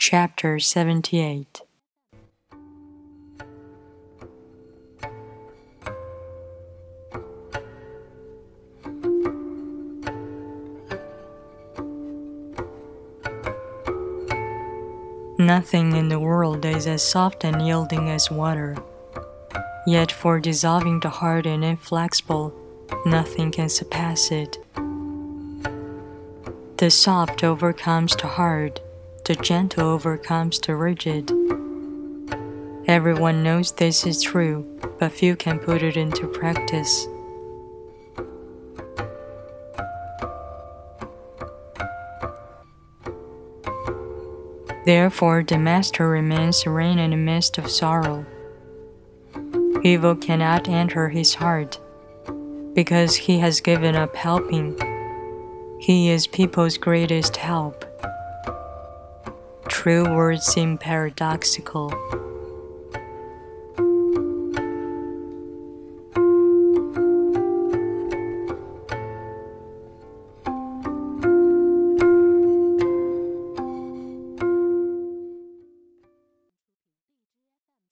Chapter 78 Nothing in the world is as soft and yielding as water. Yet for dissolving the hard and inflexible, nothing can surpass it. The soft overcomes the hard, the gentle overcomes the rigid. Everyone knows this is true, but few can put it into practice. Therefore, the master remains serene in the midst of sorrow. Evil cannot enter his heart because he has given up helping. He is people's greatest help. True words seem paradoxical,